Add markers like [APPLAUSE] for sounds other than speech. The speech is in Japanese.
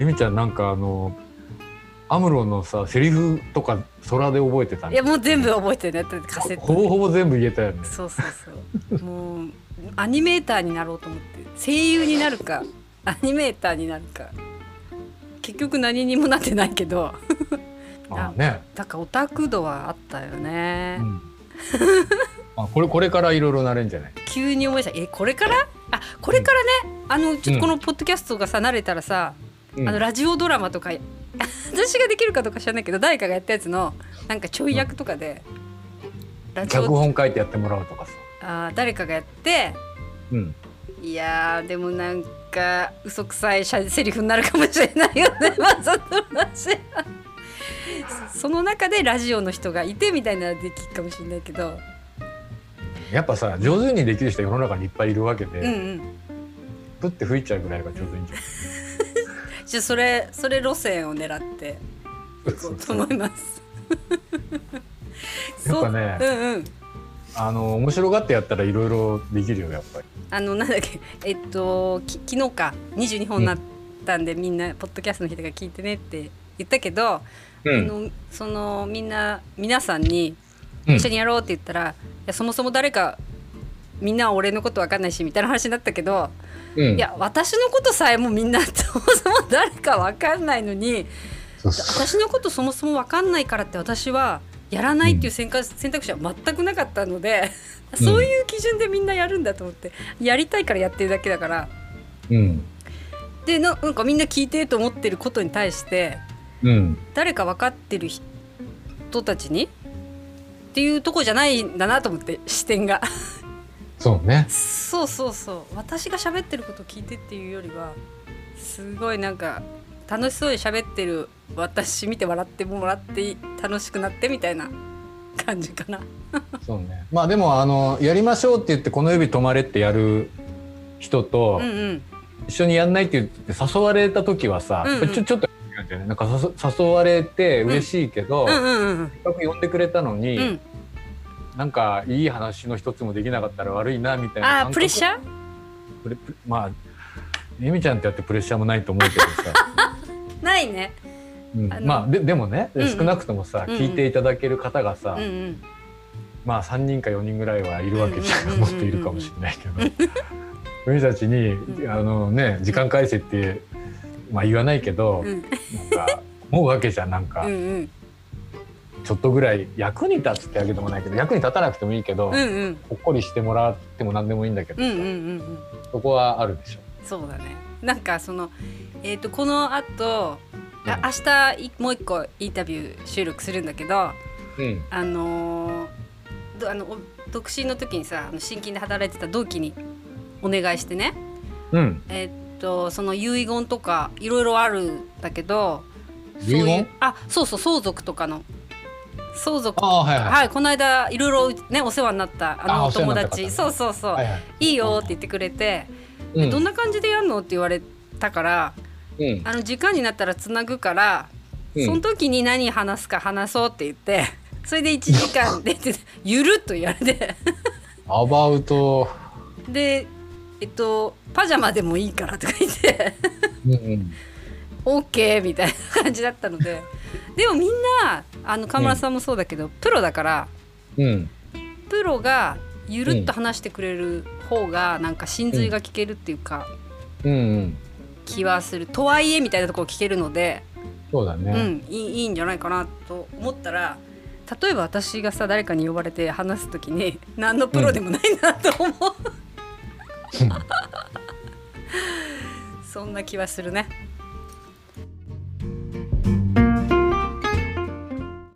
ゆみちゃんなんかあのアムロのさセリフとか空で覚えてたいやもう全部覚えてる。ねだってカセットほぼほぼ全部言えたよね。そうそうそう。もうアニメーターになろうと思って。声優になるかアニメーターになるか。結局何にもなってないけど。[LAUGHS] あね、だからオタク度はあったよね、うん、あこれこれからいろいろなれんじゃない？急に思い出した。えこれから？あこれからね、あのちょっとこのポッドキャストがさ慣れたらさ、うんあのラジオドラマとか [LAUGHS] 私ができるかどうか知らないけど誰かがやったやつのなんかちょい役とかで、ラジオ脚本書いてやってもらうとかさ、あー誰かがやってうん、いやーでもなんか嘘くさいしゃセリフになるかもしれないよね。[LAUGHS] まあその話は。その中でラジオの人がいてみたいならできるかもしれないけど。やっぱさ上手にできる人世の中にいっぱいいるわけで、うんうん。プッて吹いちゃうぐらいがちょうどいいん。じゃじゃあそれそれ路線を狙ってないいこうと思います。やっぱねそううんうん。あの面白がってやったらいろいろできるよやっぱり。あのなんだっけえっとき昨日か22本になったんで、みんなポッドキャストの人が聞いてねって言ったけど、あのそのみんな皆さんにうん。一緒にやろうって言ったら、いやそもそも誰かみんなは俺のこと分かんないしみたいな話になったけど、うん。いや私のことさえもみんなそもそも誰か分かんないのに私のことそもそも分かんないからって私はやらないっていう選択選択肢は全くなかったので、うん。そういう基準でみんなやるんだと思ってやりたいからやってるだけだから。うん。でななんかみんな聞いてと思ってることに対してうん。誰か分かってる人たちにっていうとこじゃないんだなと思って視点がそうね。そうそうそう。私が喋ってることを聞いてっていうよりはすごいなんか楽しそうに喋ってる私見て笑ってもらって楽しくなってみたいな感じかな。そうね。まあでもあのやりましょうって言ってこの指止まれってやる人と、うんうん。一緒にやんないって言って誘われた時はさ、うんうん。ちょちょっとなんか誘誘われて嬉しいけど、せっうんうんうん。かく呼んでくれたのに、うんなんかいい話の一つもできなかったら悪いなみたいなあープレッシャー？プレまあえみちゃんってやってプレッシャーもないと思うけどさ、[LAUGHS] ないね。うん。まあででもね、うんうん。少なくともさ、うんうん。聞いていただける方がさ、うんうん。まあ3人か4人ぐらいはいるわけじゃん、っといるかもしれないけど。君たちに、うん。あのね時間返せって、まあ、言わないけど、うん。なんか思うわけじゃんなんか、うんうんちょっとぐらい役に立つってわけでもないけど役に立たなくてもいいけど、うんうん。ほっこりしてもらっても何でもいいんだけどさ、うんうんそこはあるでしょ。そうだね。なんかそのえっ、とこの後あうん。明日いもう一個インタビュー収録するんだけど。うん。あのあのお独身の時にさあの新勤で働いてた同期にお願いしてね。うん、えっとその遺言とかいろいろあるんだけど遺言？そういうあそうそう相続とかの相続。はいはい。はいこの間いろいろねお世話になったあのお友なった方ね。達。そうそうそう、はいはい。いいよって言ってくれて、うん。どんな感じでやるのって言われたからうん。あの時間になったらつなぐから、うん。その時に何話すか話そうって言って [LAUGHS] それで1時間で [LAUGHS] ゆるっとやれてアバウト、でえっとパジャマでもいいからとか言って。うんうん、[LAUGHS] OK みたいな感じだったのででもみんなあの河村さんもそうだけど、プロだからうん、プロがゆるっと話してくれる方がなんか真髄が聞けるっていうか、うん、うん、気はする。とはいえみたいなところ聞けるので、そうだね。うん、いいいいんじゃないかなと思ったら例えば私がさ誰かに呼ばれて話す時に何のプロでもないなと思う、[LAUGHS] そんな気はするね。